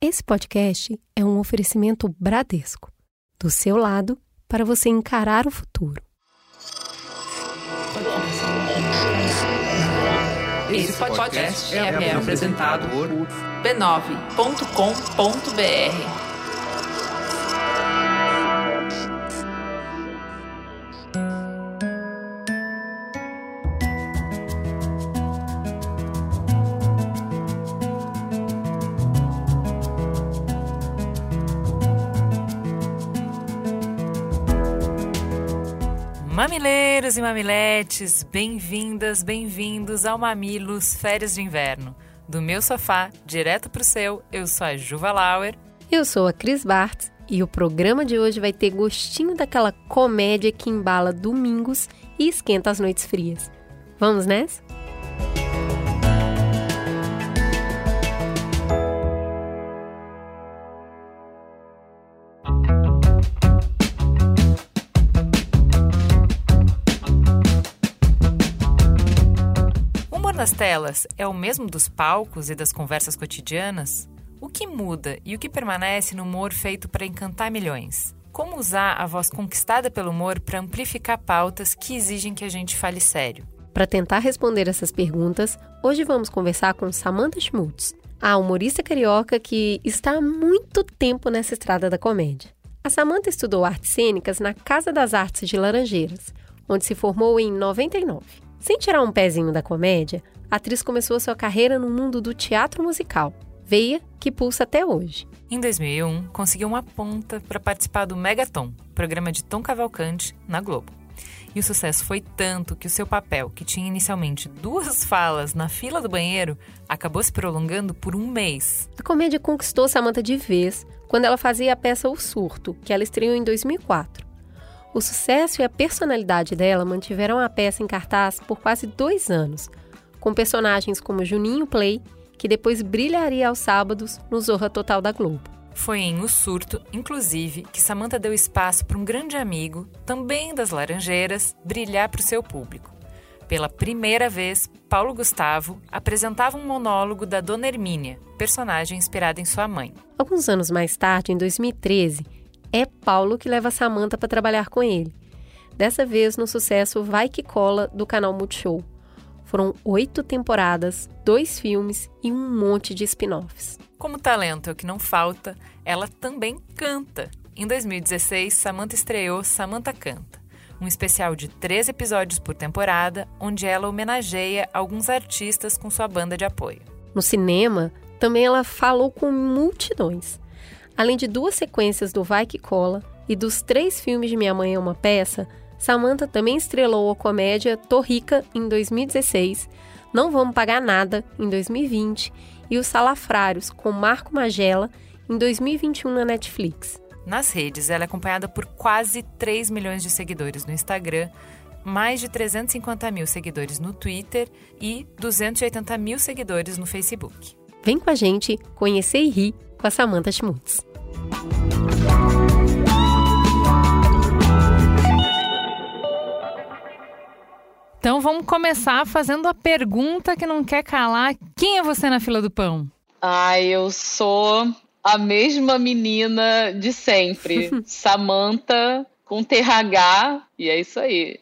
Esse podcast é um oferecimento Bradesco. Do seu lado, para você encarar o futuro. Esse podcast é, é apresentado por b9.com.br. Mamileiros e mamiletes, bem-vindas, bem-vindos ao Mamilos Férias de Inverno. Do meu sofá, direto pro seu, eu sou a Juva Lauer. Eu sou a Cris Bartz e o programa de hoje vai ter gostinho daquela comédia que embala domingos e esquenta as noites frias. Vamos nessa? Telas é o mesmo dos palcos e das conversas cotidianas? O que muda e o que permanece no humor feito para encantar milhões? Como usar a voz conquistada pelo humor para amplificar pautas que exigem que a gente fale sério? Para tentar responder essas perguntas, hoje vamos conversar com Samantha Schmutz, a humorista carioca que está há muito tempo nessa estrada da comédia. A Samantha estudou artes cênicas na Casa das Artes de Laranjeiras, onde se formou em 99. Sem tirar um pezinho da comédia, a atriz começou sua carreira no mundo do teatro musical, veia que pulsa até hoje. Em 2001, conseguiu uma ponta para participar do Megaton, programa de Tom Cavalcante, na Globo. E o sucesso foi tanto que o seu papel, que tinha inicialmente duas falas na fila do banheiro, acabou se prolongando por um mês. A comédia conquistou Samantha de vez quando ela fazia a peça O Surto, que ela estreou em 2004. O sucesso e a personalidade dela mantiveram a peça em cartaz por quase dois anos, com personagens como Juninho Play, que depois brilharia aos sábados no Zorra Total da Globo. Foi em O Surto, inclusive, que Samantha deu espaço para um grande amigo, também das Laranjeiras, brilhar para o seu público. Pela primeira vez, Paulo Gustavo apresentava um monólogo da Dona Hermínia, personagem inspirada em sua mãe. Alguns anos mais tarde, em 2013, é Paulo que leva Samantha para trabalhar com ele. Dessa vez no sucesso Vai Que Cola do canal Multishow. Foram oito temporadas, dois filmes e um monte de spin-offs. Como talento é o que não falta, ela também canta. Em 2016, Samantha estreou Samantha Canta, um especial de três episódios por temporada, onde ela homenageia alguns artistas com sua banda de apoio. No cinema, também ela falou com multidões. Além de duas sequências do Vai Que Cola e dos três filmes de Minha Mãe é uma Peça, Samantha também estrelou a comédia Tô Rica em 2016, Não Vamos Pagar Nada em 2020 e Os Salafrários com Marco Magela em 2021 na Netflix. Nas redes, ela é acompanhada por quase 3 milhões de seguidores no Instagram, mais de 350 mil seguidores no Twitter e 280 mil seguidores no Facebook. Vem com a gente conhecer e rir com a Samantha Schmutz. Então vamos começar fazendo a pergunta que não quer calar. Quem é você na fila do pão? Ah, eu sou a mesma menina de sempre. Samantha com TH e é isso aí.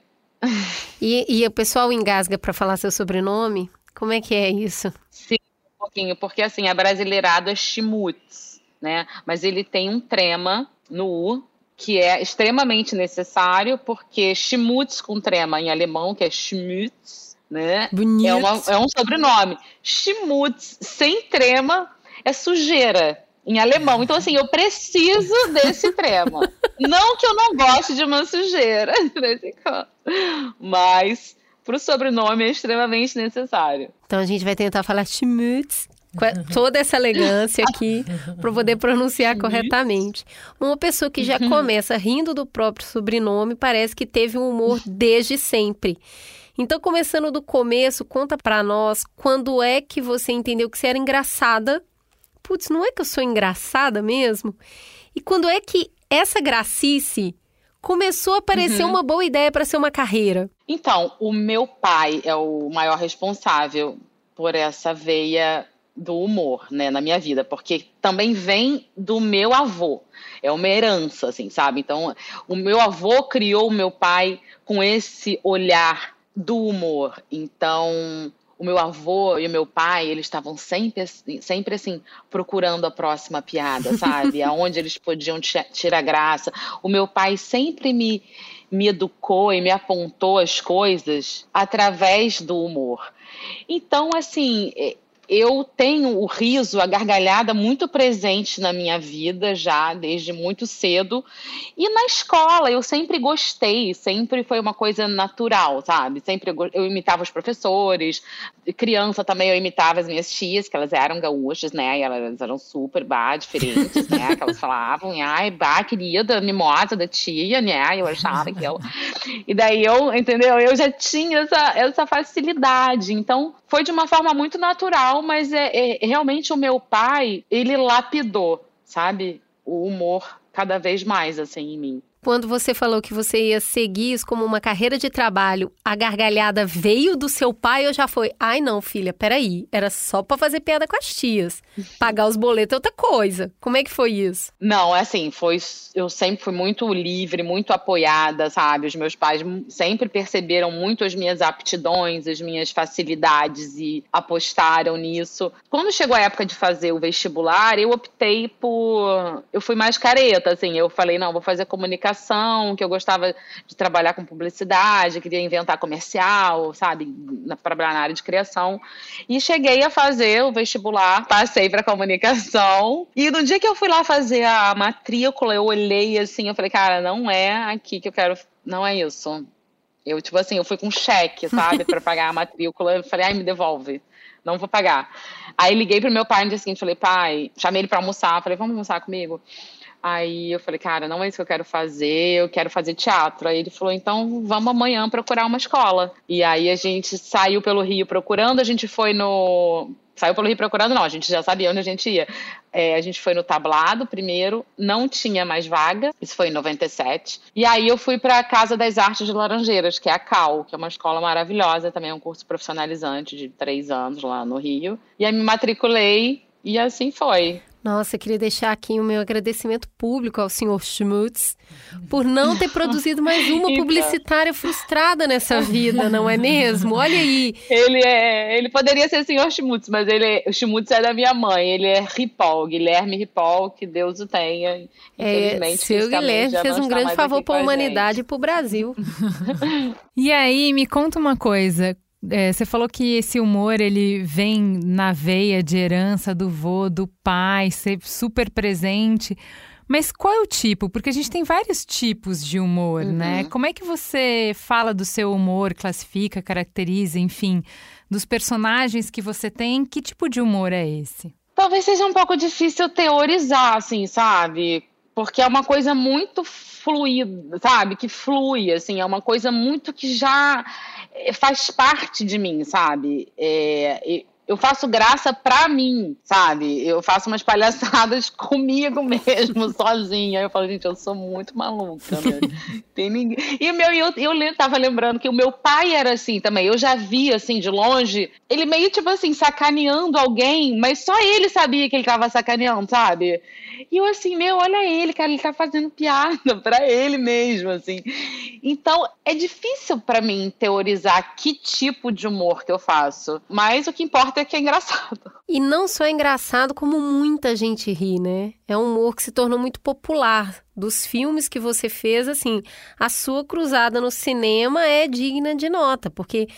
E, e o pessoal engasga para falar seu sobrenome? Como é que é isso? Sim, um pouquinho, porque assim, a brasileirada é Schmutz né? Mas ele tem um trema no U, que é extremamente necessário, porque Schmutz com trema em alemão, que é Schmutz, né? Bonito. É, uma, é um sobrenome. Schmutz sem trema é sujeira em alemão. Então, assim, eu preciso desse trema. não que eu não goste de uma sujeira, mas para o sobrenome é extremamente necessário. Então a gente vai tentar falar Schmutz toda essa elegância aqui para poder pronunciar corretamente. Uma pessoa que já começa rindo do próprio sobrenome parece que teve um humor desde sempre. Então, começando do começo, conta para nós quando é que você entendeu que você era engraçada. Putz, não é que eu sou engraçada mesmo? E quando é que essa gracice começou a parecer uhum. uma boa ideia para ser uma carreira? Então, o meu pai é o maior responsável por essa veia do humor, né, na minha vida, porque também vem do meu avô. É uma herança, assim, sabe? Então, o meu avô criou o meu pai com esse olhar do humor. Então, o meu avô e o meu pai, eles estavam sempre, sempre assim, procurando a próxima piada, sabe? Aonde eles podiam tirar graça. O meu pai sempre me, me educou e me apontou as coisas através do humor. Então, assim, eu tenho o riso, a gargalhada muito presente na minha vida já desde muito cedo. E na escola eu sempre gostei, sempre foi uma coisa natural, sabe? Sempre eu imitava os professores, criança também eu imitava as minhas tias, que elas eram gaúchas, né? E elas eram super bah, diferentes, né? Que elas falavam, ai, bah, querida, mimosa da tia, né? Eu achava que eu. E daí eu, entendeu? Eu já tinha essa, essa facilidade. Então foi de uma forma muito natural, mas é, é realmente o meu pai, ele lapidou, sabe? O humor cada vez mais assim em mim. Quando você falou que você ia seguir isso como uma carreira de trabalho, a gargalhada veio do seu pai ou já foi? Ai, não, filha, peraí. Era só para fazer piada com as tias. Pagar os boletos é outra coisa. Como é que foi isso? Não, é assim, foi. Eu sempre fui muito livre, muito apoiada, sabe? Os meus pais sempre perceberam muito as minhas aptidões, as minhas facilidades e apostaram nisso. Quando chegou a época de fazer o vestibular, eu optei por. Eu fui mais careta, assim. Eu falei, não, vou fazer comunicação comunicação, que eu gostava de trabalhar com publicidade, queria inventar comercial, sabe, trabalhar na área de criação. E cheguei a fazer o vestibular, passei para comunicação. E no dia que eu fui lá fazer a matrícula, eu olhei assim, eu falei, cara, não é aqui que eu quero, não é isso. Eu, tipo assim, eu fui com cheque, sabe, para pagar a matrícula. Eu falei, ai, me devolve. Não vou pagar. Aí liguei pro meu pai no dia seguinte, falei, pai, chamei ele para almoçar, falei, vamos almoçar comigo? Aí eu falei, cara, não é isso que eu quero fazer, eu quero fazer teatro. Aí ele falou, então vamos amanhã procurar uma escola. E aí a gente saiu pelo Rio procurando, a gente foi no. Saiu pelo Rio procurando, não, a gente já sabia onde a gente ia. É, a gente foi no tablado primeiro, não tinha mais vaga, isso foi em 97. E aí eu fui para a Casa das Artes de Laranjeiras, que é a CAL, que é uma escola maravilhosa, também é um curso profissionalizante de três anos lá no Rio. E aí me matriculei e assim foi. Nossa, eu queria deixar aqui o meu agradecimento público ao senhor Schmutz por não ter produzido mais uma então. publicitária frustrada nessa vida, não é mesmo? Olha aí. Ele é, ele poderia ser o senhor Schmutz, mas ele, o Schmutz é da minha mãe, ele é Ripoll, Guilherme Ripoll, que Deus o tenha. É, seu Guilherme fez um grande favor para a humanidade e para o Brasil. e aí, me conta uma coisa, é, você falou que esse humor ele vem na veia de herança do vô, do pai, ser super presente. Mas qual é o tipo? Porque a gente tem vários tipos de humor, né? uhum. né? Como é que você fala do seu humor, classifica, caracteriza, enfim, dos personagens que você tem? Que tipo de humor é esse? Talvez seja um pouco difícil teorizar, assim, sabe? Porque é uma coisa muito fluida, sabe? Que flui, assim, é uma coisa muito que já é, faz parte de mim, sabe? É, eu faço graça pra mim, sabe? Eu faço umas palhaçadas comigo mesmo, sozinha. Eu falo, gente, eu sou muito maluca, né? Tem ninguém. E o meu, eu, eu tava lembrando que o meu pai era assim também. Eu já vi, assim, de longe, ele meio, tipo assim, sacaneando alguém, mas só ele sabia que ele tava sacaneando, sabe? E eu assim, meu, olha ele, cara, ele tá fazendo piada pra ele mesmo, assim. Então, é difícil para mim teorizar que tipo de humor que eu faço. Mas o que importa é que é engraçado. E não só é engraçado, como muita gente ri, né? É um humor que se tornou muito popular. Dos filmes que você fez, assim, a sua cruzada no cinema é digna de nota, porque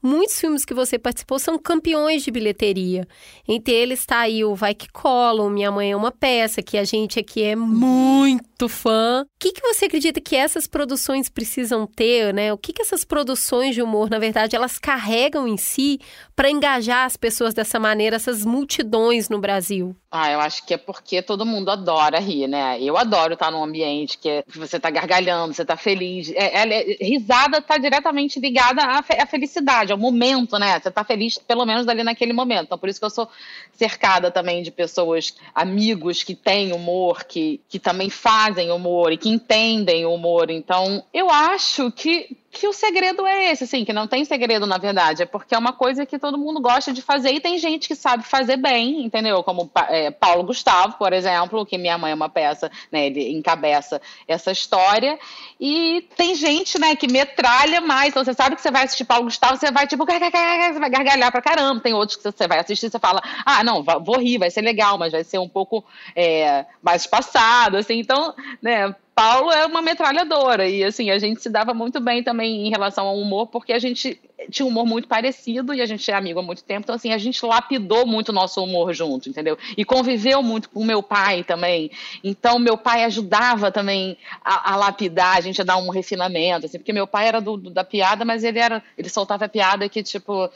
Muitos filmes que você participou são campeões de bilheteria. Entre eles está aí o Vai Que Cola, Minha Mãe é uma Peça, que a gente aqui é muito fã. O que, que você acredita que essas produções precisam ter, né? O que, que essas produções de humor, na verdade, elas carregam em si para engajar as pessoas dessa maneira, essas multidões no Brasil? Ah, eu acho que é porque todo mundo adora rir, né? Eu adoro estar num ambiente que você está gargalhando, você está feliz. É, é, risada está diretamente ligada à, fe à, felicidade, ao momento, né? Você está feliz, pelo menos ali naquele momento. Então, por isso que eu sou cercada também de pessoas, amigos que têm humor, que, que também fazem humor e que entendem o humor. Então, eu acho que que o segredo é esse, assim, que não tem segredo na verdade, é porque é uma coisa que todo mundo gosta de fazer e tem gente que sabe fazer bem, entendeu? Como é, Paulo Gustavo, por exemplo, que Minha Mãe é uma peça, né, ele encabeça essa história, e tem gente, né, que metralha mais, então você sabe que você vai assistir Paulo Gustavo, você vai tipo, você vai gargalhar pra caramba, tem outros que você vai assistir você fala, ah, não, vou rir, vai ser legal, mas vai ser um pouco é, mais espaçado, assim, então, né, Paulo é uma metralhadora e assim a gente se dava muito bem também em relação ao humor porque a gente tinha um humor muito parecido e a gente é amigo há muito tempo. Então assim a gente lapidou muito o nosso humor junto entendeu? E conviveu muito com meu pai também. Então meu pai ajudava também a, a lapidar a gente a dar um refinamento assim porque meu pai era do, do, da piada mas ele era ele soltava piada que tipo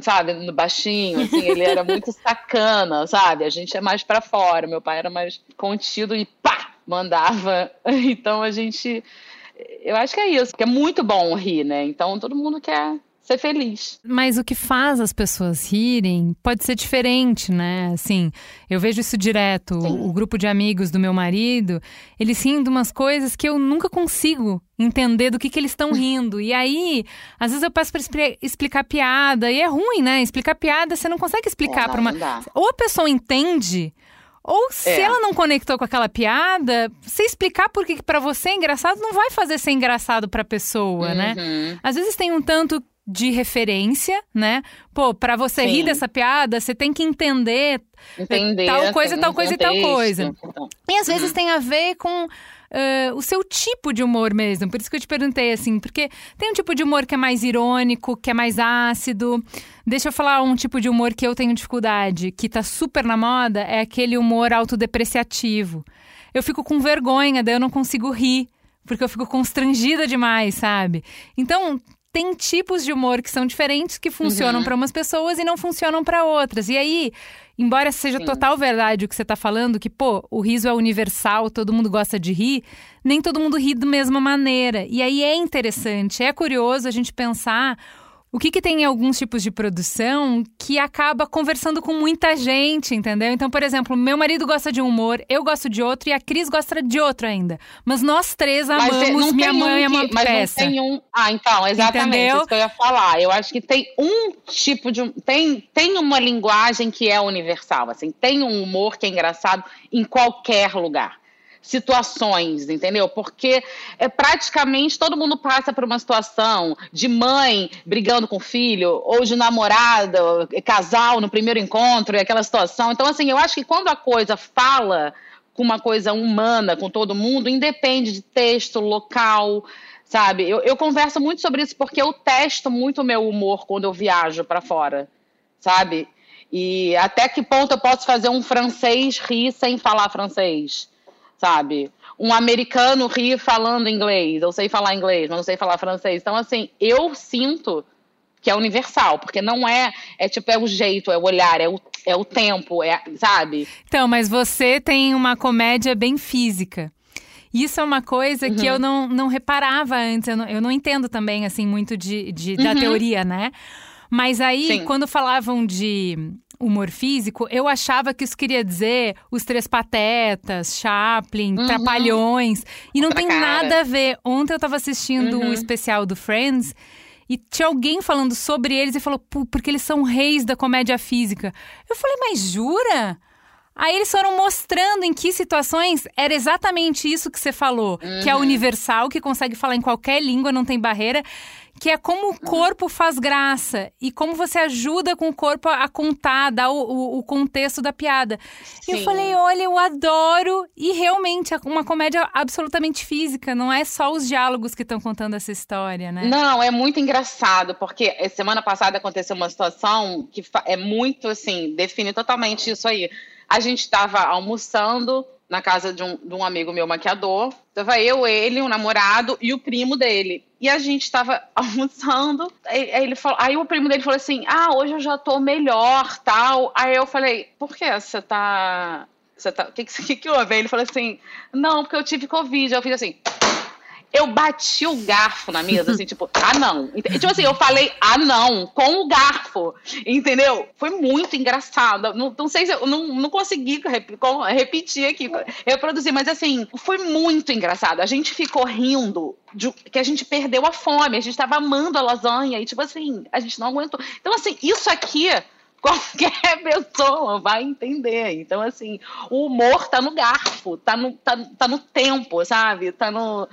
sabe, no baixinho, assim, ele era muito sacana, sabe? A gente é mais para fora, meu pai era mais contido e pá, mandava. Então a gente. Eu acho que é isso, que é muito bom rir, né? Então todo mundo quer ser feliz. Mas o que faz as pessoas rirem pode ser diferente, né? Assim, eu vejo isso direto. Sim. O grupo de amigos do meu marido, eles riem de umas coisas que eu nunca consigo entender do que, que eles estão rindo. E aí, às vezes eu peço para explicar piada, e é ruim, né? Explicar piada, você não consegue explicar é, para uma. Ou a pessoa entende ou se é. ela não conectou com aquela piada, você explicar por que para você é engraçado não vai fazer ser engraçado para a pessoa, né? uhum. né? Às vezes tem um tanto de referência, né? Pô, para você Sim. rir dessa piada, você tem que entender, entender tal coisa, tal coisa e tal coisa. Então. E às vezes uhum. tem a ver com uh, o seu tipo de humor mesmo. Por isso que eu te perguntei, assim, porque tem um tipo de humor que é mais irônico, que é mais ácido. Deixa eu falar um tipo de humor que eu tenho dificuldade, que tá super na moda, é aquele humor autodepreciativo. Eu fico com vergonha, daí eu não consigo rir, porque eu fico constrangida demais, sabe? Então, tem tipos de humor que são diferentes que funcionam uhum. para umas pessoas e não funcionam para outras. E aí, embora seja Sim. total verdade o que você está falando, que pô, o riso é universal, todo mundo gosta de rir, nem todo mundo ri da mesma maneira. E aí é interessante, é curioso a gente pensar o que, que tem em alguns tipos de produção que acaba conversando com muita gente, entendeu? Então, por exemplo, meu marido gosta de um humor, eu gosto de outro e a Cris gosta de outro ainda. Mas nós três amamos Minha Mãe um é uma mas peça. Não tem um... Ah, então, exatamente entendeu? isso que eu ia falar. Eu acho que tem um tipo de... Tem, tem uma linguagem que é universal, assim. Tem um humor que é engraçado em qualquer lugar situações, entendeu? Porque é praticamente todo mundo passa por uma situação de mãe brigando com o filho, ou de namorada, casal no primeiro encontro, e aquela situação. Então, assim, eu acho que quando a coisa fala com uma coisa humana com todo mundo, independe de texto, local, sabe? Eu, eu converso muito sobre isso porque eu testo muito o meu humor quando eu viajo para fora, sabe? E até que ponto eu posso fazer um francês rir sem falar francês? Sabe? Um americano ri falando inglês, eu sei falar inglês, mas não sei falar francês. Então, assim, eu sinto que é universal, porque não é, é tipo, é o jeito, é o olhar, é o, é o tempo, é, sabe? Então, mas você tem uma comédia bem física. Isso é uma coisa uhum. que eu não, não reparava antes, eu não, eu não entendo também, assim, muito de, de da uhum. teoria, né? Mas aí, Sim. quando falavam de humor físico, eu achava que isso queria dizer os Três Patetas, Chaplin, uhum. Trapalhões. E não Outra tem cara. nada a ver. Ontem eu tava assistindo o uhum. um especial do Friends. E tinha alguém falando sobre eles e falou, porque eles são reis da comédia física. Eu falei, mas jura? Aí eles foram mostrando em que situações era exatamente isso que você falou, uhum. que é uhum. universal, que consegue falar em qualquer língua, não tem barreira que é como o corpo faz graça e como você ajuda com o corpo a contar, dar o, o, o contexto da piada. Sim. E eu falei, olha, eu adoro e realmente é uma comédia absolutamente física, não é só os diálogos que estão contando essa história, né? Não, é muito engraçado, porque semana passada aconteceu uma situação que é muito, assim, define totalmente isso aí. A gente estava almoçando na casa de um, de um amigo meu maquiador. Tava eu, ele, o um namorado e o primo dele. E a gente estava almoçando. Aí, ele falou, aí o primo dele falou assim: Ah, hoje eu já tô melhor, tal. Aí eu falei: Por que você tá. Você tá. O que, que, que houve? Aí ele falou assim: Não, porque eu tive Covid. Aí eu fiz assim. Eu bati o garfo na mesa, assim, tipo, ah, não. Tipo assim, eu falei, ah, não, com o garfo, entendeu? Foi muito engraçado. Não, não sei se eu não, não consegui repetir aqui, reproduzir, mas assim, foi muito engraçado. A gente ficou rindo de, que a gente perdeu a fome, a gente tava amando a lasanha e, tipo assim, a gente não aguentou. Então, assim, isso aqui qualquer pessoa vai entender. Então, assim, o humor tá no garfo, tá no, tá, tá no tempo, sabe? Tá no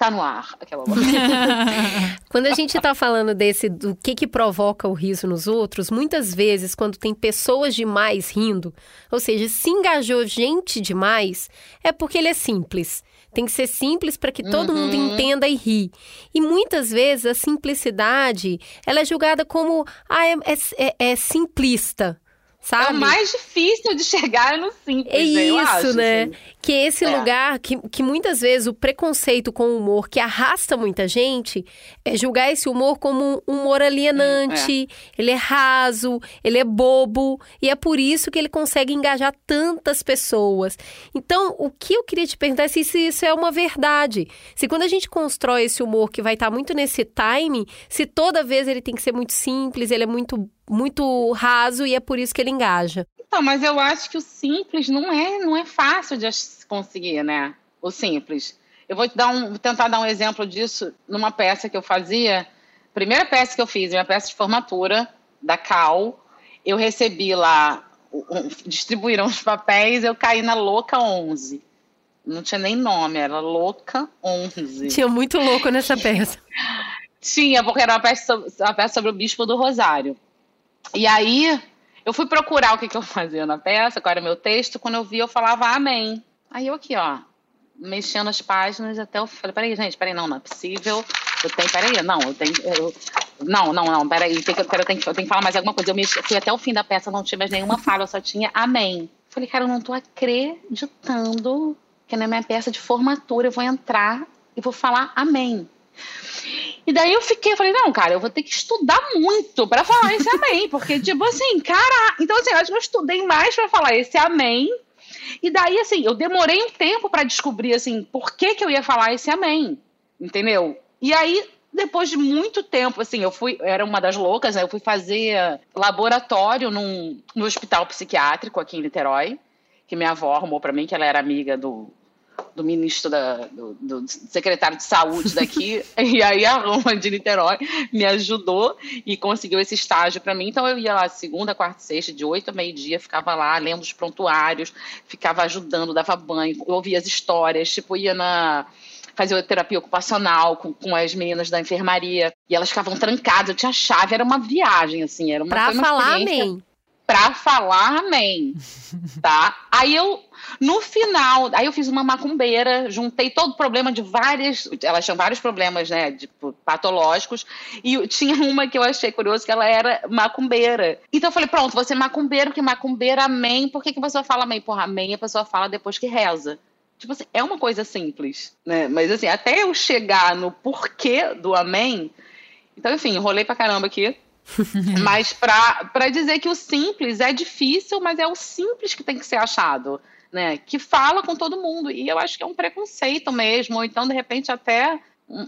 tá no ar. Aquela quando a gente está falando desse do que que provoca o riso nos outros, muitas vezes quando tem pessoas demais rindo, ou seja, se engajou gente demais, é porque ele é simples. Tem que ser simples para que todo uhum. mundo entenda e ri. E muitas vezes a simplicidade ela é julgada como ah, é, é, é simplista. Sabe? É o mais difícil de chegar no simples, é isso, acho, né? Assim. Que esse é. lugar que, que muitas vezes o preconceito com o humor que arrasta muita gente é julgar esse humor como um humor alienante, é. ele é raso, ele é bobo, e é por isso que ele consegue engajar tantas pessoas. Então, o que eu queria te perguntar é se isso é uma verdade. Se quando a gente constrói esse humor que vai estar muito nesse time, se toda vez ele tem que ser muito simples, ele é muito muito raso e é por isso que ele engaja. Então, mas eu acho que o simples não é, não é fácil de conseguir, né? O simples. Eu vou dar um, tentar dar um exemplo disso numa peça que eu fazia. Primeira peça que eu fiz, minha peça de formatura da Cal. Eu recebi lá, distribuíram os papéis, eu caí na Louca 11. Não tinha nem nome, era Louca 11. Tinha muito louco nessa peça. tinha, porque era uma peça, sobre, uma peça sobre o Bispo do Rosário. E aí, eu fui procurar o que, que eu fazia na peça, qual era o meu texto. Quando eu vi, eu falava amém. Aí eu aqui, ó, mexendo as páginas até eu falei, peraí, gente, peraí, não, não é possível. Eu tenho, peraí, não, eu tenho. Eu, não, não, não, peraí, tem que, eu, tenho, eu tenho que falar mais alguma coisa. Eu mexi, fui até o fim da peça, não tinha mais nenhuma fala, eu só tinha amém. Falei, cara, eu não tô acreditando que na minha peça de formatura eu vou entrar e vou falar amém. E daí eu fiquei, falei, não, cara, eu vou ter que estudar muito para falar esse amém, porque, tipo assim, cara. Então, assim, eu acho que eu estudei mais para falar esse amém. E daí, assim, eu demorei um tempo para descobrir, assim, por que, que eu ia falar esse amém, entendeu? E aí, depois de muito tempo, assim, eu fui, era uma das loucas, né? Eu fui fazer laboratório num, no hospital psiquiátrico aqui em Niterói, que minha avó arrumou para mim, que ela era amiga do, do ministro da, do, do, secretário de saúde daqui, e aí a Roma de Niterói me ajudou e conseguiu esse estágio para mim. Então eu ia lá segunda, quarta, sexta, de oito a meio-dia, ficava lá lendo os prontuários, ficava ajudando, dava banho, ouvia as histórias, tipo, ia na fazia terapia ocupacional com, com as meninas da enfermaria e elas ficavam trancadas, eu tinha chave, era uma viagem, assim, era uma, pra falar amém pra falar amém, tá? Aí eu, no final, aí eu fiz uma macumbeira, juntei todo o problema de várias, elas tinham vários problemas, né, tipo, patológicos, e tinha uma que eu achei curioso, que ela era macumbeira. Então eu falei, pronto, você é macumbeiro, porque macumbeira, amém, por que, que a pessoa fala amém? Porra, amém a pessoa fala depois que reza. Tipo assim, é uma coisa simples, né? Mas assim, até eu chegar no porquê do amém, então enfim, enrolei pra caramba aqui, mas para dizer que o simples é difícil, mas é o simples que tem que ser achado, né? Que fala com todo mundo. E eu acho que é um preconceito mesmo, ou então, de repente, até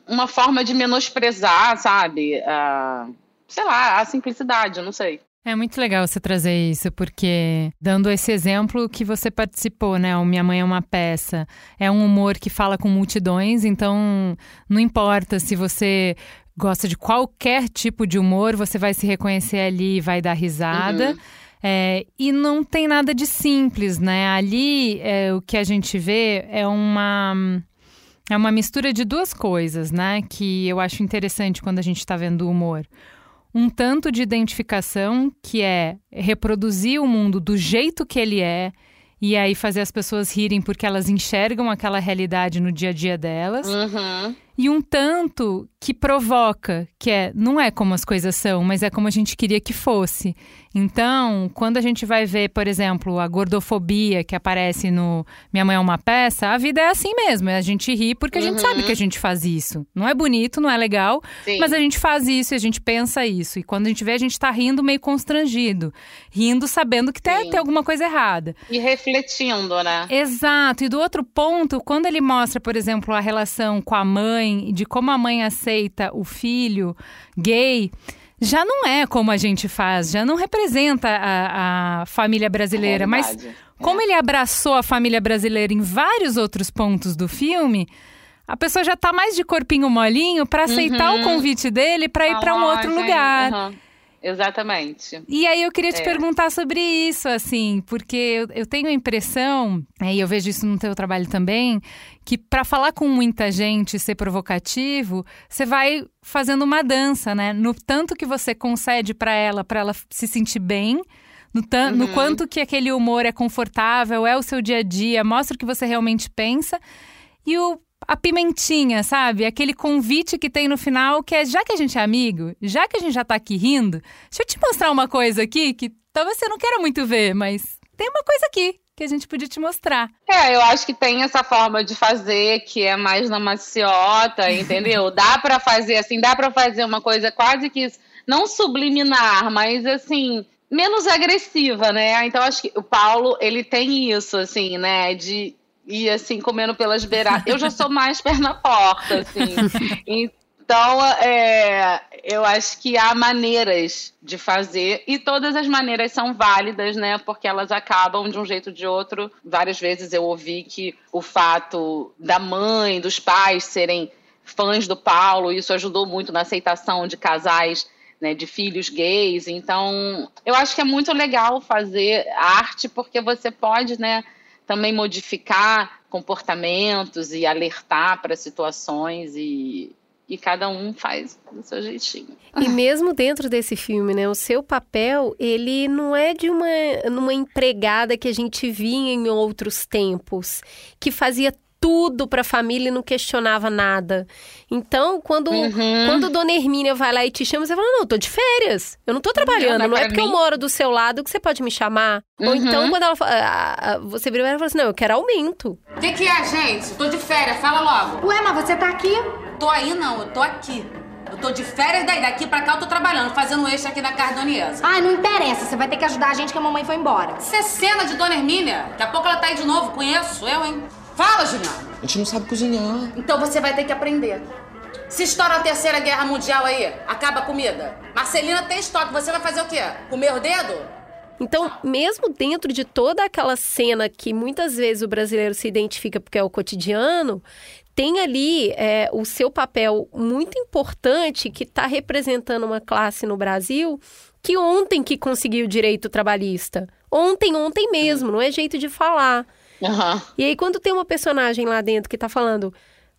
uma forma de menosprezar, sabe? Uh, sei lá, a simplicidade, não sei. É muito legal você trazer isso, porque dando esse exemplo que você participou, né? O Minha Mãe é uma peça. É um humor que fala com multidões, então não importa se você gosta de qualquer tipo de humor, você vai se reconhecer ali e vai dar risada. Uhum. É, e não tem nada de simples, né? Ali é, o que a gente vê é uma. É uma mistura de duas coisas, né? Que eu acho interessante quando a gente está vendo o humor. Um tanto de identificação, que é reproduzir o mundo do jeito que ele é, e aí fazer as pessoas rirem porque elas enxergam aquela realidade no dia a dia delas. Uhum. E um tanto que provoca, que é não é como as coisas são, mas é como a gente queria que fosse. Então, quando a gente vai ver, por exemplo, a gordofobia que aparece no Minha Mãe é uma Peça, a vida é assim mesmo. É a gente ri porque a gente sabe Uhum. que a gente faz isso. Não é bonito, não é legal, Sim. mas a gente faz isso e a gente pensa isso. E quando a gente vê, a gente tá rindo meio constrangido. Rindo sabendo que tem, tem alguma coisa errada. E refletindo, né? Exato. E do outro ponto, quando ele mostra, por exemplo, a relação com a mãe, e de como a mãe aceita o filho gay, já não é como a gente faz, já não representa a, a família brasileira. Mas Realidade. como ele abraçou a família brasileira em vários outros pontos do filme. A pessoa já tá mais de corpinho molinho para aceitar o convite dele para ir para um Ah, outro lugar. aham. Exatamente. E aí eu queria te É. perguntar sobre isso, assim, porque eu, tenho a impressão, é, e eu vejo isso no teu trabalho também, que para falar com muita gente e ser provocativo, você vai fazendo uma dança, né? No tanto que você concede para ela, para ela se sentir bem, no, tan- no Uhum. quanto que aquele humor é confortável, é o seu dia a dia, mostra o que você realmente pensa. E o, a pimentinha, sabe? Aquele convite que tem no final, que é já que a gente é amigo, já que a gente já tá aqui rindo, deixa eu te mostrar uma coisa aqui que talvez você não queira muito ver, mas tem uma coisa aqui que a gente podia te mostrar. É, eu acho que tem essa forma de fazer que é mais na maciota, entendeu? dá pra fazer assim, dá pra fazer uma coisa quase que não subliminar, mas assim, menos agressiva, né? Então acho que o Paulo, ele tem isso assim, né, de ir assim comendo pelas beiradas. Eu já sou mais perna porta, assim. Então, é, eu acho que há maneiras de fazer e todas as maneiras são válidas, né? Porque elas acabam de um jeito ou de outro. Várias vezes eu ouvi que o fato da mãe, dos pais serem fãs do Paulo, isso ajudou muito na aceitação de casais, né, de filhos gays. Então, eu acho que é muito legal fazer arte porque você pode, né, também modificar comportamentos e alertar para situações e e cada um faz do seu jeitinho. E mesmo dentro desse filme, né, o seu papel, ele não é de uma, uma empregada que a gente via em outros tempos, que fazia tudo para a família e não questionava nada. Então, quando, Uhum. quando Dona Hermínia vai lá e te chama, você fala: Não, eu tô de férias. Eu não tô trabalhando. Não, Não, é porque eu mim- moro do seu lado que você pode me chamar. Ou Uhum. então, quando ela, fa- ah, você vira e fala assim: Não, eu quero aumento. O que, que é, gente? Tô de férias, fala logo. Ué, mas você tá aqui? Tô aí não, eu tô aqui. Eu tô de férias daí, daqui pra cá eu tô trabalhando, fazendo extra aqui na Cardoniesa. Ai, não interessa. Você vai ter que ajudar a gente que a mamãe foi embora. Isso é cena de Dona Hermínia. Daqui a pouco ela tá aí de novo, conheço eu, hein? Fala, Juliana. A gente não sabe cozinhar. Então você vai ter que aprender. Se estoura a terceira guerra mundial aí, acaba a comida. Marcelina tem estoque, você vai fazer o quê? Comer o dedo? Então, mesmo dentro de toda aquela cena que muitas vezes o brasileiro se identifica porque é o cotidiano, tem ali é, o seu papel muito importante que está representando uma classe no Brasil que ontem que conseguiu o direito trabalhista. Ontem, ontem mesmo, não é jeito de falar. Aham. E aí, quando tem uma personagem lá dentro que tá falando.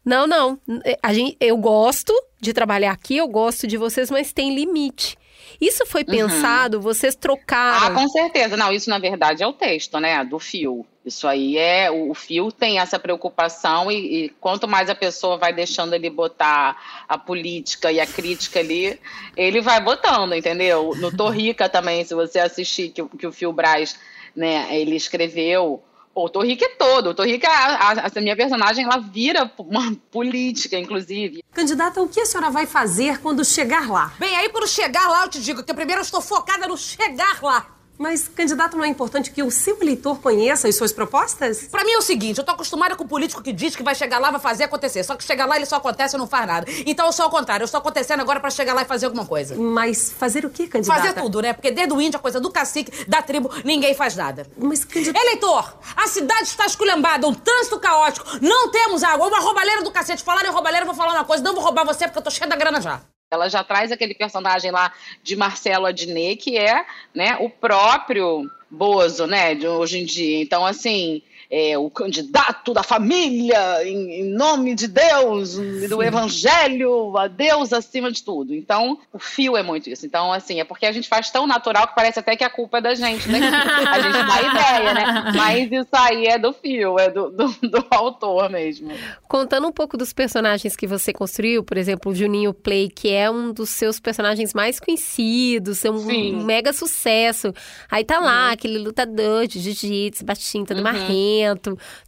Não, não, a gente, eu gosto de trabalhar aqui, eu gosto de vocês, mas tem limite. Isso foi pensado, vocês Ah, trocaram. com certeza. Não, isso na verdade é o texto, né? Do fio. Isso aí é. O, fio tem essa preocupação e, e quanto mais a pessoa vai deixando ele botar a política e a crítica ali, ele vai botando, entendeu? No Torrica também, se você assistir que, o- que o Fio Braz, né, ele escreveu. Pô, o Torrica é todo. O Torrica, a, a, a minha personagem, ela vira uma política, inclusive. Candidata, o que a senhora vai fazer quando chegar lá? Bem, aí quando chegar lá eu te digo que primeiro eu estou focada no chegar lá. Mas, candidata, não é importante que o seu eleitor conheça as suas propostas? Pra mim é o seguinte, eu tô acostumada com o político que diz que vai chegar lá, vai fazer acontecer. Só que chega lá, ele só acontece e não faz nada. Então eu sou ao contrário, eu estou acontecendo agora pra chegar lá e fazer alguma coisa. Mas fazer o que, candidata? Fazer tudo, né? Porque desde o índio, a coisa do cacique, da tribo, ninguém faz nada. Mas, candidata... Eleitor, a cidade está esculhambada, um trânsito caótico, não temos água, uma roubalheira do cacete. Falar em roubalheira, eu vou falar uma coisa, não vou roubar você porque eu tô cheia da grana já. Ela já traz aquele personagem lá de Marcelo Adnet, que é né, o próprio Bozo, né, de hoje em dia. Então, assim, é, o candidato da família, em, em nome de Deus, do evangelho, a Deus acima de tudo. Então, o fio é muito isso. Então, assim, é porque a gente faz tão natural que parece até que a culpa é da gente, né? A gente dá ideia, né? Mas isso aí é do fio, é do, do, do autor mesmo. Contando um pouco dos personagens que você construiu, por exemplo, o Juninho Play, que é um dos seus personagens mais conhecidos, é um, mega sucesso. Aí tá lá, uhum. aquele lutador de jiu-jitsu, baixinho, todo uhum. marrento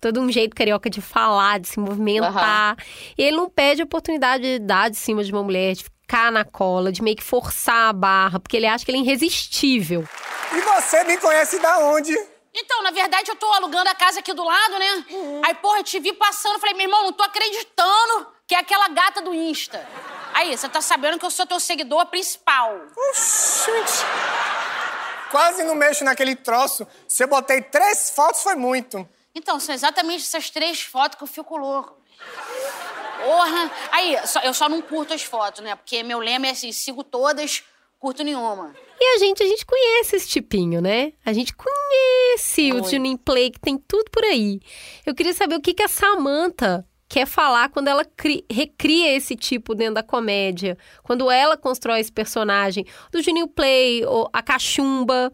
todo um jeito carioca de falar, de se movimentar. Uhum. E ele não pede oportunidade de dar de cima de uma mulher, de ficar na cola, de meio que forçar a barra, porque ele acha que ele é irresistível. E você me conhece da onde? Então, na verdade, eu tô alugando a casa aqui do lado, né? Uhum. Aí, porra, eu te vi passando, falei, meu irmão, não tô acreditando que é aquela gata do Insta. Aí, você tá sabendo que eu sou teu seguidor principal. Oxi, quase não mexo naquele troço. Se eu botei três fotos, foi muito. Então, são exatamente essas três fotos que eu fico louco. Porra! Aí, eu só não curto as fotos, né? Porque meu lema é assim, sigo todas, curto nenhuma. E a gente, a gente conhece esse tipinho, né? A gente conhece Muito. o Juninho Play, que tem tudo por aí. Eu queria saber o que, que a Samantha quer falar quando ela cria, recria esse tipo dentro da comédia. Quando ela constrói esse personagem do Juninho Play, ou a Cachumba.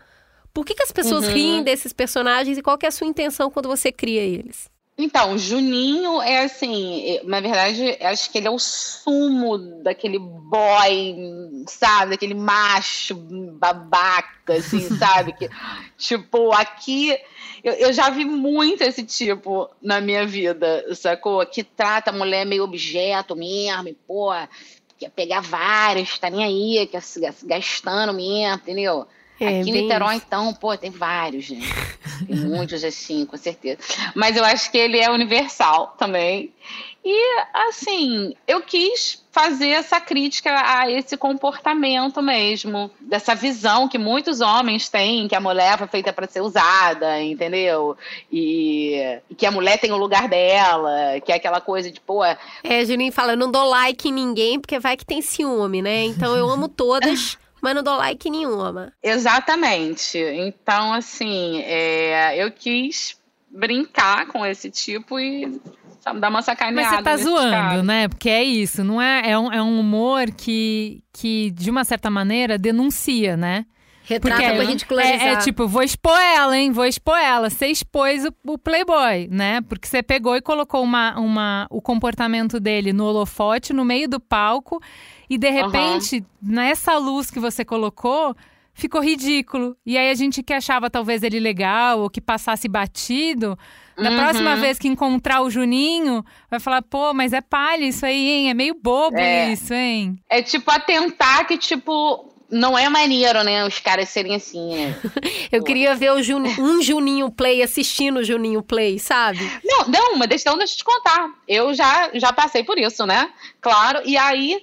Por que, que as pessoas uhum. riem desses personagens e qual que é a sua intenção quando você cria eles? Então, Juninho é assim, na verdade, acho que ele é o sumo daquele boy, sabe? Daquele macho babaca, assim, sabe? Que, tipo, aqui eu, eu, já vi muito esse tipo na minha vida, sacou? Que trata a mulher meio objeto mesmo, e, pô, quer pegar várias, tá nem aí, quer gastando mesmo, entendeu? É, Aqui em Niterói, isso. então, pô, tem vários, né? Tem muitos assim, com certeza. Mas eu acho que ele é universal também. E, assim, eu quis fazer essa crítica a esse comportamento mesmo, dessa visão que muitos homens têm, que a mulher foi feita para ser usada, entendeu? E, e, que a mulher tem o lugar dela, que é aquela coisa de, pô. É, Juninho fala, eu não dou like em ninguém porque vai que tem ciúme, né? Então eu amo todas mas não dou like nenhuma. Exatamente. Então, assim, é, eu quis brincar com esse tipo e sabe, dar uma sacaneada. Mas você tá zoando, né? Porque é isso, não é? É um, é um humor que, que, de uma certa maneira, denuncia, né? Retrata Porque pra ridicularizar. É, é tipo, vou expor ela, hein? Vou expor ela. Você expôs o, o, Playboy, né? Porque você pegou e colocou uma, uma, o comportamento dele no holofote, no meio do palco. E de repente, uhum. nessa luz que você colocou, ficou ridículo. E aí a gente que achava talvez ele legal ou que passasse batido, na uhum. próxima vez que encontrar o Juninho, vai falar, pô, mas é palha isso aí, hein? É meio bobo é. isso, hein? É tipo atentar que, tipo, não é maneiro, né? Os caras serem assim, né? Eu queria ver o Jun... um Juninho Play assistindo o Juninho Play, sabe? Não, não, mas deixa, então deixa eu te contar. Eu já, já passei por isso, né? Claro. E aí,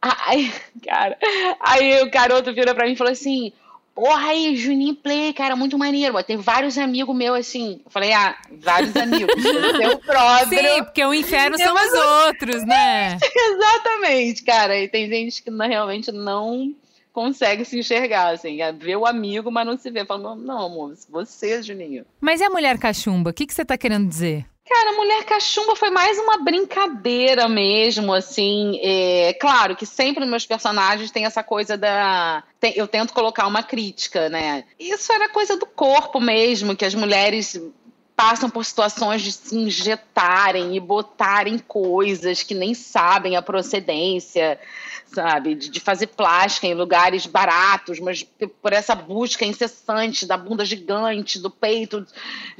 aí, cara, aí o garoto vira pra mim e falou assim: Porra aí, Juninho Play, cara, muito maneiro. Tem vários amigos meus assim. Eu falei, ah, vários amigos. Seu próprio. Sim, porque o inferno são os outros, né? Exatamente, cara. E tem gente que não, realmente não consegue se enxergar, assim, é ver o amigo, mas não se vê. Falando, não, amor, você, Juninho. Mas e a mulher cachumba? O que, que você tá querendo dizer? Cara, Mulher Cachumba foi mais uma brincadeira mesmo, assim. É, claro que sempre nos meus personagens tem essa coisa da. Tem, eu tento colocar uma crítica, né? Isso era coisa do corpo mesmo, que as mulheres passam por situações de se injetarem e botarem coisas que nem sabem a procedência sabe? De, de, fazer plástica em lugares baratos, mas por essa busca incessante da bunda gigante, do peito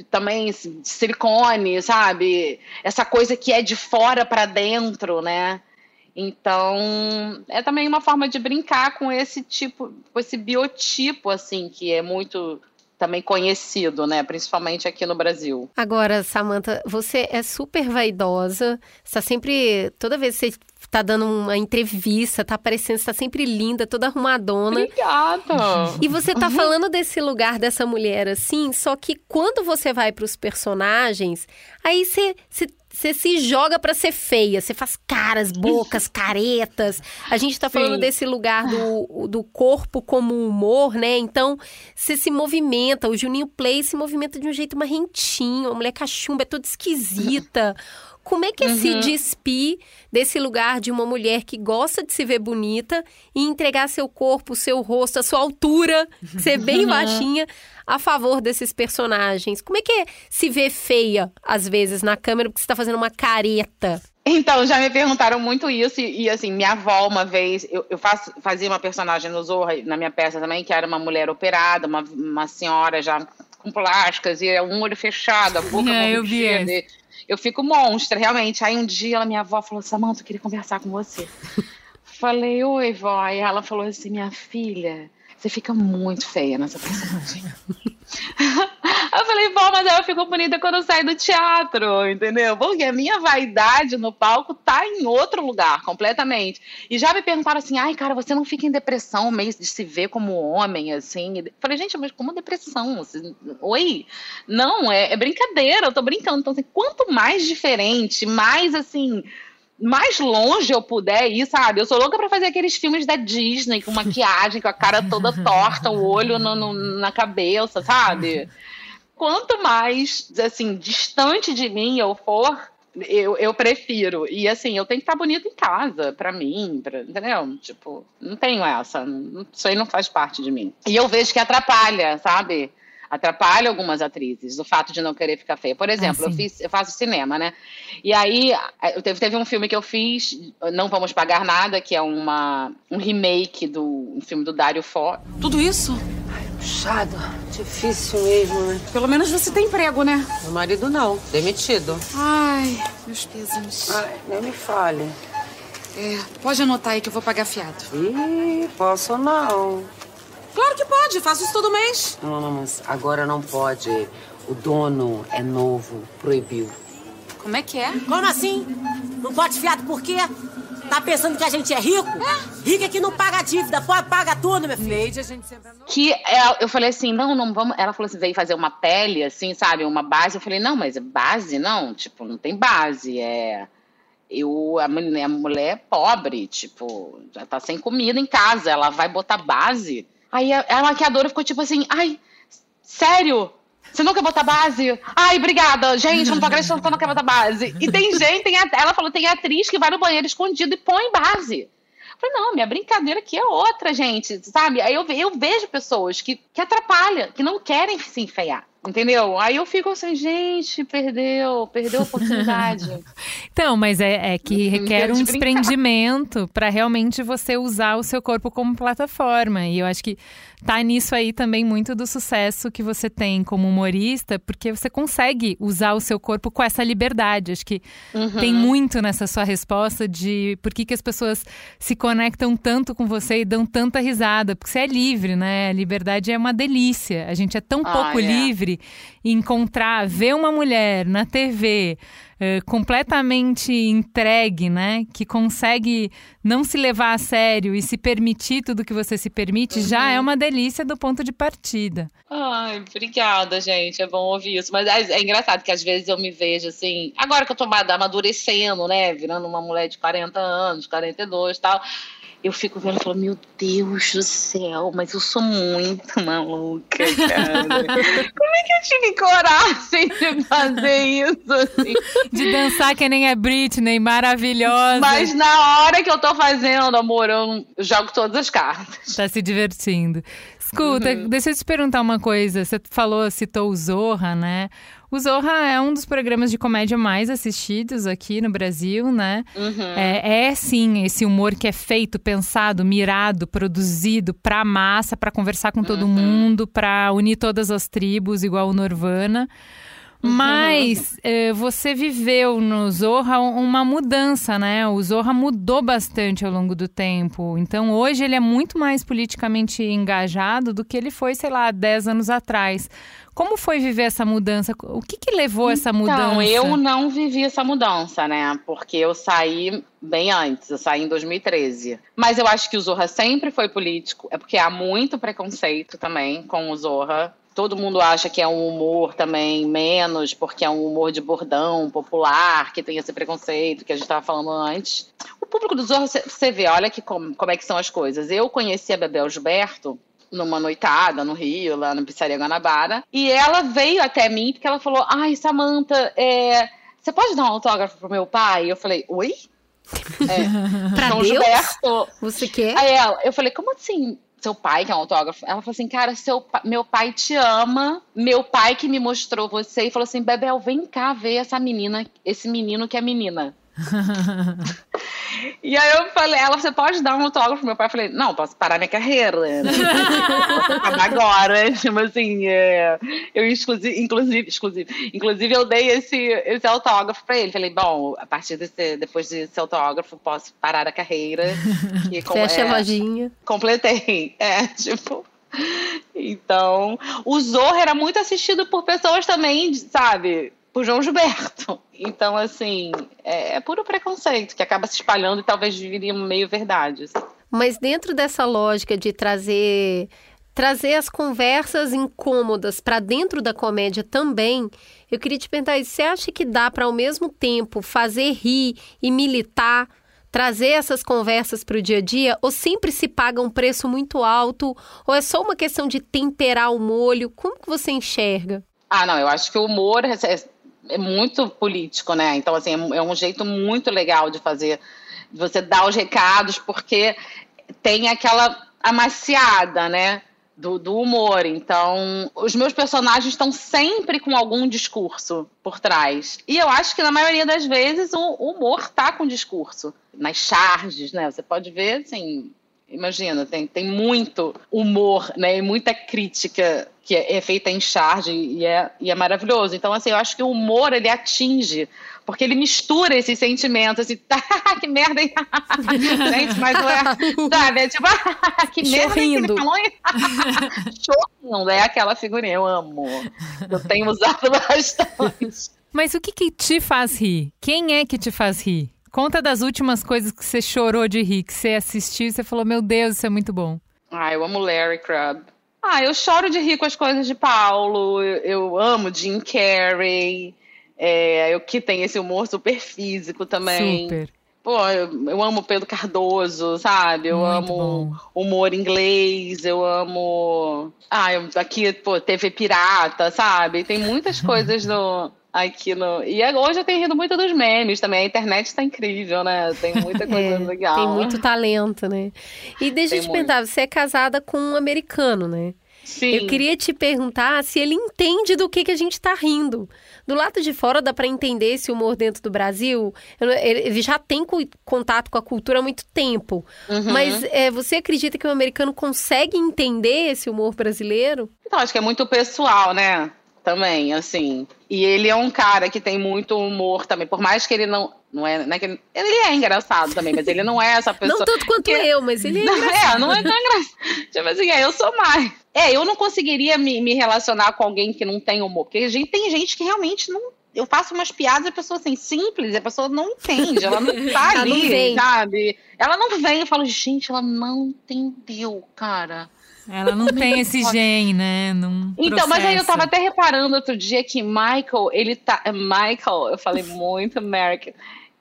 também de silicone, sabe? Essa coisa que é de fora para dentro, né? Então, é também uma forma de brincar com esse tipo, com esse biotipo, assim, que é muito também conhecido, né? Principalmente aqui no Brasil. Agora, Samantha, você é super vaidosa, está sempre. Toda vez que você tá dando uma entrevista, tá aparecendo, está sempre linda, toda arrumadona. Obrigada. E você tá falando desse lugar dessa mulher assim, só que quando você vai para os personagens, aí você, você você se joga para ser feia, você faz caras, bocas, caretas. A gente tá falando Sim. desse lugar do, do corpo como humor, né? Então, você se movimenta. O Juninho Play se movimenta de um jeito marrentinho. A mulher cachumba é toda esquisita. Como é que é se Uhum. despir desse lugar de uma mulher que gosta de se ver bonita e entregar seu corpo, seu rosto, a sua altura, ser bem Uhum. baixinha, a favor desses personagens? Como é que é se ver feia, às vezes, na câmera, porque você tá fazendo uma careta? Então, já me perguntaram muito isso, e, e, assim, minha avó, uma vez, eu, eu faço- fazia uma personagem no Zorra, na minha peça também, que era uma mulher operada, uma, uma senhora já com plásticas, e um olho fechado, a boca É, eu vi Eu fico monstra, realmente. Aí um dia, ela, minha avó falou, Samanta, eu queria conversar com você. Falei, oi, vó. E ela falou assim, minha filha, você fica muito feia nessa personagem. Eu falei, bom, mas eu fico bonita quando eu saio do teatro, entendeu? Porque a minha vaidade no palco tá em outro lugar, completamente. E já me perguntaram assim, ai, cara, você não fica em depressão meio de se ver como homem, assim? Eu falei, gente, mas como depressão? Oi? Não, é, é brincadeira, eu tô brincando. Então, assim, quanto mais diferente, mais, assim, mais longe eu puder ir, sabe? Eu sou louca pra fazer aqueles filmes da Disney com maquiagem, com a cara toda torta, o olho no- no- na cabeça, sabe? Quanto mais, assim, distante de mim eu for, eu, eu prefiro. E, assim, eu tenho que estar bonita em casa, pra mim, pra, entendeu? Tipo, não tenho essa. Isso aí não faz parte de mim. E eu vejo que atrapalha, sabe? Atrapalha algumas atrizes, o fato de não querer ficar feia. Por exemplo, eu, sim. fiz, eu faço cinema, né? E aí, eu teve, teve um filme que eu fiz, Não Vamos Pagar Nada, que é uma, um remake do um filme do Dário Fo. Tudo isso? Puxado. Difícil mesmo, né? Pelo menos você tem emprego, né? Meu marido não. Demitido. Ai, meus pêsames. Ai, nem me fale. É, pode anotar aí que eu vou pagar fiado. Ih, posso não. Claro que pode, faço isso todo mês. Não, não, mas agora não pode. O dono é novo, proibiu. Como é que é? Como assim? Não pode fiado por quê? Tá pensando que a gente é rico? Rico é que não paga dívida, pagar tudo, meu filho. Neide, a gente sempre... que ela- eu falei assim, não, não vamos. Ela falou assim, veio fazer uma pele, assim, sabe, uma base. Eu falei, não, mas base não, tipo, não tem base. É eu a mulher, a mulher é pobre, tipo, já tá sem comida em casa, ela vai botar base. Aí a, a maquiadora ficou tipo assim, ai, sério? Você não quer botar base? Ai, obrigada. Gente, eu não tô acreditando que eu não quer botar base. E tem gente, tem a- ela falou, tem atriz que vai no banheiro escondido e põe base. Eu falei, não, minha brincadeira aqui é outra, gente, sabe? Aí eu, eu vejo pessoas que, que atrapalham, que não querem se enfeiar, entendeu? Aí eu fico assim, gente, perdeu, perdeu a oportunidade. Então, mas é, é que requer Deu um de desprendimento para realmente você usar o seu corpo como plataforma. E eu acho que tá nisso aí também muito do sucesso que você tem como humorista, porque você consegue usar o seu corpo com essa liberdade. Acho que Uhum. tem muito nessa sua resposta de por que, que as pessoas se conectam tanto com você e dão tanta risada. Porque você é livre, né? A liberdade é uma delícia. A gente é tão Ah, pouco é. livre e encontrar, ver uma mulher na TV eh, completamente entregue, né? Que consegue não se levar a sério e se permitir tudo que você se permite, já Uhum. é uma delícia do ponto de partida. Ai, obrigada, gente. É bom ouvir isso. Mas é, é engraçado que às vezes eu me vejo assim, agora que eu tô ama- amadurecendo, né? Virando uma mulher de 40 anos, 42 e tal. Eu fico vendo e falo, meu Deus do céu, mas eu sou muito maluca, cara. Como é que eu tive coragem de fazer isso? assim? De dançar que nem a Britney, maravilhosa. Mas na hora que eu tô fazendo, amor, eu jogo todas as cartas. Tá se divertindo. Escuta, Uhum. deixa eu te perguntar uma coisa. Você falou, citou o Zorra, né? O Zorra é um dos programas de comédia mais assistidos aqui no Brasil, né? Uhum. É, é, sim esse humor que é feito, pensado, mirado, produzido pra massa, pra conversar com todo Uhum. mundo, pra unir todas as tribos, igual o Norvana. Mas eh, você viveu no Zorra uma mudança, né? O Zorra mudou bastante ao longo do tempo. Então hoje ele é muito mais politicamente engajado do que ele foi, sei lá, 10 anos atrás. Como foi viver essa mudança? O que, que levou essa mudança? Então, eu não vivi essa mudança, né? Porque eu saí bem antes, eu saí em 2013. Mas eu acho que o Zorra sempre foi político, é porque há muito preconceito também com o Zorra. Todo mundo acha que é um humor também menos, porque é um humor de bordão popular, que tem esse preconceito que a gente estava falando antes. O público do Zorra, você vê, olha que como, como é que são as coisas. Eu conheci a Bebel Gilberto numa noitada no Rio, lá na Pizzaria Guanabara. E ela veio até mim porque ela falou: Ai, Samanta, é, você pode dar um autógrafo pro meu pai? Eu falei: Oi? É, pra João Deus? Gilberto. Você quer? Aí ela, eu falei: Como assim? Seu pai que é um autógrafo? Ela falou assim: Cara, seu, meu pai te ama. Meu pai que me mostrou você e falou assim: Bebel, vem cá ver essa menina, esse menino que é menina. E aí eu falei, ela, você pode dar um autógrafo pro meu pai? Eu falei, não, posso parar minha carreira. Né? agora. Tipo assim, é, eu exclusive, inclusive, exclusive, inclusive eu dei esse, esse autógrafo pra ele. Falei, bom, a partir desse, depois desse autógrafo, posso parar a carreira. E, Fecha é, a lojinha. Completei. É, tipo. Então, o Zorro era muito assistido por pessoas também, sabe? Por João Gilberto. Então, assim, é, é, puro preconceito que acaba se espalhando e talvez viria meio verdade. Mas dentro dessa lógica de trazer trazer as conversas incômodas para dentro da comédia também, eu queria te perguntar, você acha que dá para ao mesmo tempo fazer rir e militar, trazer essas conversas para o dia a dia, ou sempre se paga um preço muito alto, ou é só uma questão de temperar o molho? Como que você enxerga? Ah, não, eu acho que o humor é, muito político, né? Então, assim, é, é um jeito muito legal de fazer, de você dar os recados, porque tem aquela amaciada, né? Do, do, humor. Então, os meus personagens estão sempre com algum discurso por trás. E eu acho que na maioria das vezes o, o humor tá com discurso. Nas charges, né? Você pode ver, assim, imagina, tem, tem muito humor, né? E muita crítica que é, é, feita em charge e é, e é maravilhoso. Então, assim, eu acho que o humor, ele atinge, porque ele mistura esses sentimentos, assim, tá, que merda, hein? Gente, mas não é, sabe, é tipo, que merda que ele falou, Chorrindo, é aquela figurinha, eu amo. Eu tenho usado bastante. Mas o que, que te faz rir? Quem é que te faz rir? Conta das últimas coisas que você chorou de rir, que você assistiu e você falou, meu Deus, isso é muito bom. Ah, eu amo Larry Crubb. Ah, eu choro de rir com as coisas de Paulo. Eu, eu amo Jim Carrey. É, eu que tem esse humor super físico também. Super. Pô, eu, eu amo Pedro Cardoso, sabe? Eu Muito amo bom. humor inglês, eu amo. Ah, eu, aqui, pô, TV Pirata, sabe? Tem muitas coisas no, aqui no. E hoje eu tenho rido muito dos memes também. A internet está incrível, né? Tem muita coisa é, legal. Tem muito talento, né? E deixa eu te perguntar, você é casada com um americano, né? Sim. Eu queria te perguntar se ele entende do que, que a gente está rindo. Do lado de fora dá para entender esse humor dentro do Brasil. Ele já tem contato com a cultura há muito tempo. Uhum. Mas é, você acredita que o americano consegue entender esse humor brasileiro? Então, acho que é muito pessoal, né? Também, assim. E ele é um cara que tem muito humor também. Por mais que ele não. Não é, não é que ele, ele é engraçado também, mas ele não é essa pessoa. Não tanto quanto que, eu, mas ele é engraçado. É, não é tão engraçado. Tipo assim, é, eu sou mais. É, eu não conseguiria me, me relacionar com alguém que não tem humor. Porque gente, tem gente que realmente não eu faço umas piadas e a pessoa assim, simples, a pessoa não entende, ela não tá ela ali, não sabe? Ela não vem, eu falo, gente, ela não entendeu, cara. Ela não tem esse gene, né? Não então, processa. mas aí eu tava até reparando outro dia que Michael, ele tá. Michael, eu falei muito American.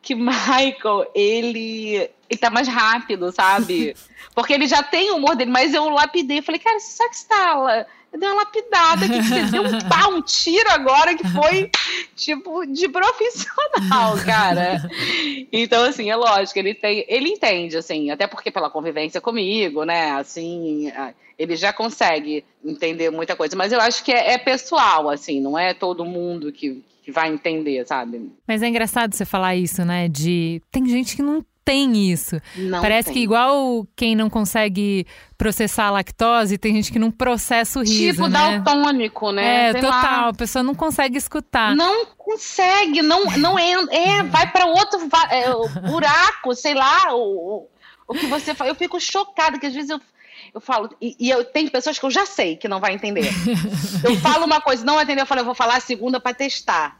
Que Michael, ele. Ele tá mais rápido, sabe? Porque ele já tem o humor dele, mas eu lapidei. Falei, cara, será que você tá deu uma lapidada que você deu um pau, um tiro agora que foi, tipo, de profissional, cara. Então, assim, é lógico, ele tem, ele entende, assim, até porque pela convivência comigo, né, assim, ele já consegue entender muita coisa, mas eu acho que é, é pessoal, assim, não é todo mundo que, que vai entender, sabe? Mas é engraçado você falar isso, né, de, tem gente que não tem isso. Não Parece tem. que igual quem não consegue processar a lactose, tem gente que não processa o riso, tipo né? daltônico, né? É, Sei total. lá. A pessoa não consegue escutar. Não consegue, não, não é, é vai para outro é, buraco, sei lá, o, o, o que você fala. Eu fico chocada, que às vezes eu, eu falo, e, e eu tenho pessoas que eu já sei que não vai entender. Eu falo uma coisa, não vai entender, eu falo, eu vou falar a segunda para testar.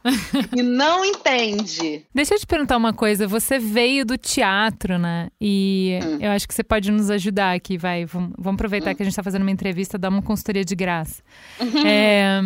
E não entende. Deixa eu te perguntar uma coisa. Você veio do teatro, né? E Hum. eu acho que você pode nos ajudar aqui, vai. Vamos, vamos aproveitar que a gente está fazendo uma entrevista, dar uma consultoria de graça. Uhum. É,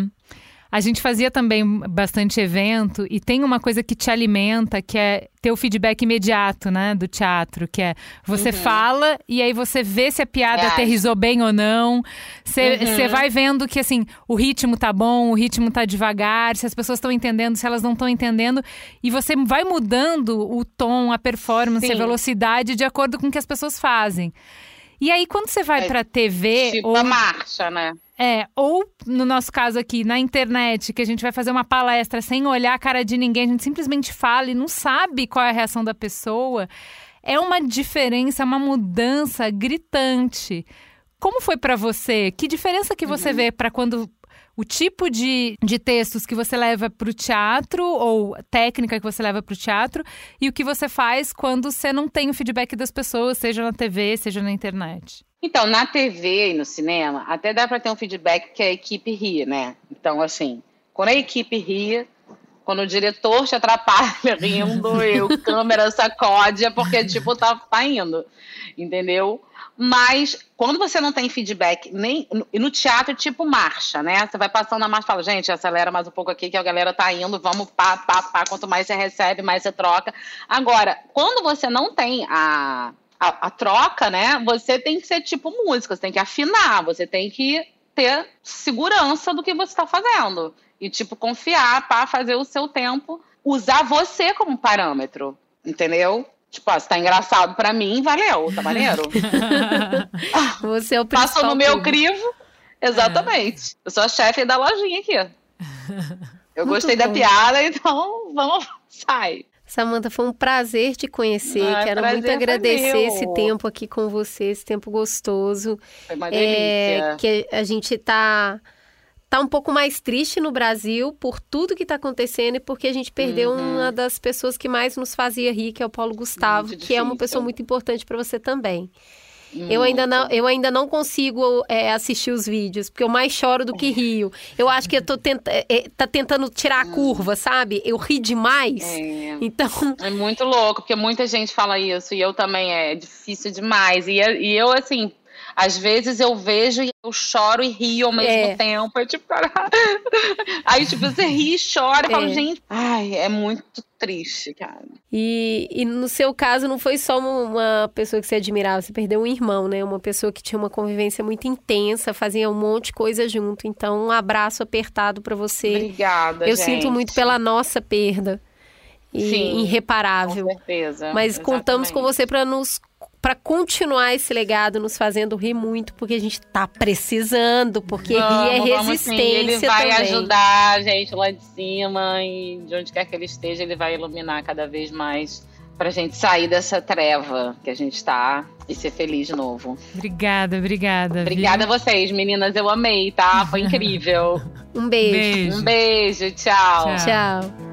a gente fazia também bastante evento e tem uma coisa que te alimenta, que é ter o feedback imediato, né, do teatro, que é você Uhum. fala e aí você vê se a piada Reage. aterrizou bem ou não. Você Uhum. vai vendo que assim, o ritmo tá bom, o ritmo tá devagar, se as pessoas estão entendendo, se elas não estão entendendo, e você vai mudando o tom, a performance, Sim. a velocidade de acordo com o que as pessoas fazem. E aí quando você vai É, pra TV Tipo ou a marcha, né? É, ou no nosso caso aqui, na internet, que a gente vai fazer uma palestra sem olhar a cara de ninguém, a gente simplesmente fala e não sabe qual é a reação da pessoa, é uma diferença, uma mudança gritante. Como foi pra você? Que diferença que você vê pra quando o tipo de, de textos que você leva pro teatro ou técnica que você leva pro teatro e o que você faz quando você não tem o feedback das pessoas, seja na TV, seja na internet? Então, na TV e no cinema, até dá para ter um feedback que a equipe ri, né? Então, assim, quando a equipe ri, quando o diretor te atrapalha rindo e o câmera sacode, é porque, tipo, tá, tá indo, entendeu? Mas quando você não tem feedback, nem e no teatro, tipo marcha, né? Você vai passando a marcha e fala, gente, acelera mais um pouco aqui que a galera tá indo, vamos pá, pá, pá. Quanto mais você recebe, mais você troca. Agora, quando você não tem a, a, a troca, né? Você tem que ser tipo música, você tem que afinar, você tem que ter segurança do que você está fazendo. E, tipo, confiar para fazer o seu tempo, usar você como parâmetro, entendeu? Tipo, ó, se tá engraçado pra mim, valeu, tá maneiro? Você é o principal. Passou no meu crivo, exatamente. Eu sou a chefe da lojinha aqui. Eu Muito gostei da bom. piada, então vamos, sai. Samanta, foi um prazer te conhecer. Ah, Quero muito agradecer esse tempo aqui com você, esse tempo gostoso. Foi uma É, delícia. que a gente tá tá um pouco mais triste no Brasil por tudo que tá acontecendo e porque a gente perdeu Uhum. uma das pessoas que mais nos fazia rir, que é o Paulo Gustavo, que é uma pessoa muito importante para você também. Eu ainda, não, eu ainda não consigo é, assistir os vídeos, porque eu mais choro do que rio. Eu acho que eu tô tenta, é, tá tentando tirar a curva, sabe? Eu ri demais. É. Então, É muito louco, porque muita gente fala isso, e eu também, é difícil demais. E, e eu, assim, às vezes eu vejo e eu choro e rio ao mesmo É. tempo. É tipo, aí, tipo, você ri e chora, falo, É. gente, ai, é muito triste, cara. E, e no seu caso, não foi só uma, pessoa que você admirava, você perdeu um irmão, né? Uma pessoa que tinha uma convivência muito intensa, fazia um monte de coisa junto. Então, um abraço apertado pra você. Obrigada, Eu gente. sinto muito pela nossa perda. E Sim, irreparável. Com certeza. Mas contamos com exatamente. você para nos para continuar esse legado nos fazendo rir muito, porque a gente tá precisando, porque rir é Vamos, vamos sim. resistência Ele vai também. ajudar a gente lá de cima e de onde quer que ele esteja, ele vai iluminar cada vez mais pra gente sair dessa treva que a gente tá e ser feliz de novo. Obrigada, obrigada. viu? Obrigada a vocês, meninas. Eu amei, tá? Foi incrível. Um beijo. Beijo. Um beijo, tchau. Tchau. Tchau.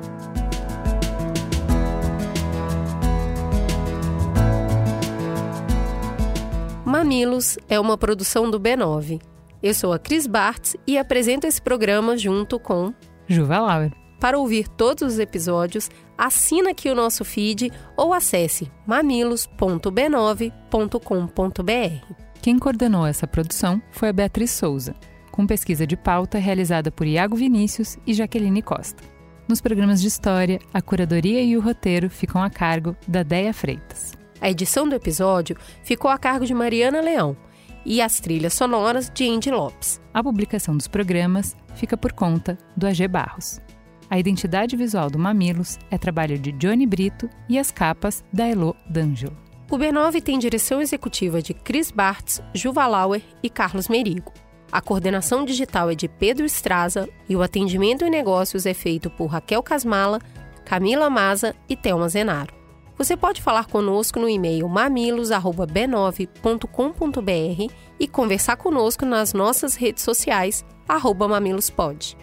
Mamilos é uma produção do B9. Eu sou a Cris Bartz e apresento esse programa junto com. Juva Lauer. Para ouvir todos os episódios, assina aqui o nosso feed ou acesse mamilos.b9.com.br. Quem coordenou essa produção foi a Beatriz Souza, com pesquisa de pauta realizada por Iago Vinícius e Jaqueline Costa. Nos programas de história, a curadoria e o roteiro ficam a cargo da Deia Freitas. A edição do episódio ficou a cargo de Mariana Leão e as trilhas sonoras de Andy Lopes. A publicação dos programas fica por conta do AG Barros. A identidade visual do Mamilos é trabalho de Johnny Brito e as capas da Elo D'Angelo. O B9 tem direção executiva de Chris Bartz, Juva Lauer e Carlos Merigo. A coordenação digital é de Pedro Estraza e o atendimento em negócios é feito por Raquel Casmala, Camila Maza e Thelma Zenaro. Você pode falar conosco no e-mail mamilos@b9.com.br e conversar conosco nas nossas redes sociais @mamilospod.